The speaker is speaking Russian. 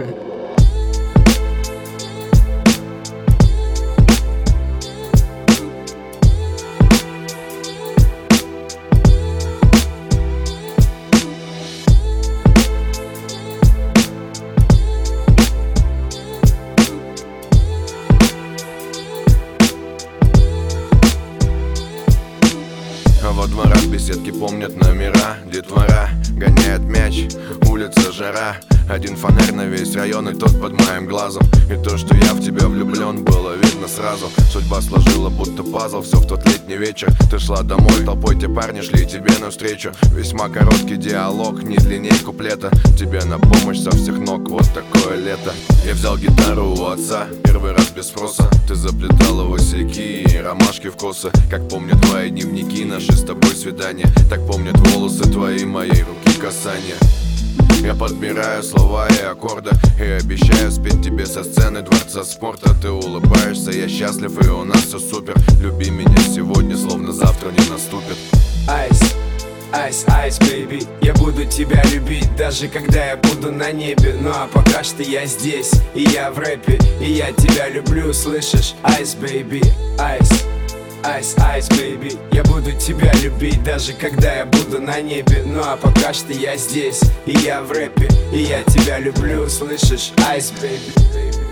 А во дворах беседки помнят номера Детвора гоняет мяч, улица жара один фонарь на весь район и тот под моим глазом. И то, что я в тебя влюблен, было видно сразу. Судьба сложила будто пазл, все в тот летний вечер. Ты шла домой, толпой те парни шли тебе навстречу. Весьма короткий диалог, не длинней куплета. Тебе на помощь со всех ног, вот такое лето. Я взял гитару у отца, первый раз без спроса. Ты заплетала васильки и ромашки в косы. Как помнят твои дневники, наши с тобой свидания. Так помнят волосы твои, моей руки касания я подбираю слова и аккорды И обещаю спеть тебе со сцены дворца спорта. Ты улыбаешься, я счастлив и у нас все супер. Люби меня сегодня, словно завтра не наступит. Ice, ice, ice, baby Я буду тебя любить, даже когда я буду на небе. Ну а пока что я здесь, и я в рэпе И я тебя люблю, слышишь? Ice, baby, ice Ice, ice, baby Я буду тебя любить, даже когда я буду на небе Ну а пока что я здесь, и я в рэпе И я тебя люблю, слышишь? Айс, бэйби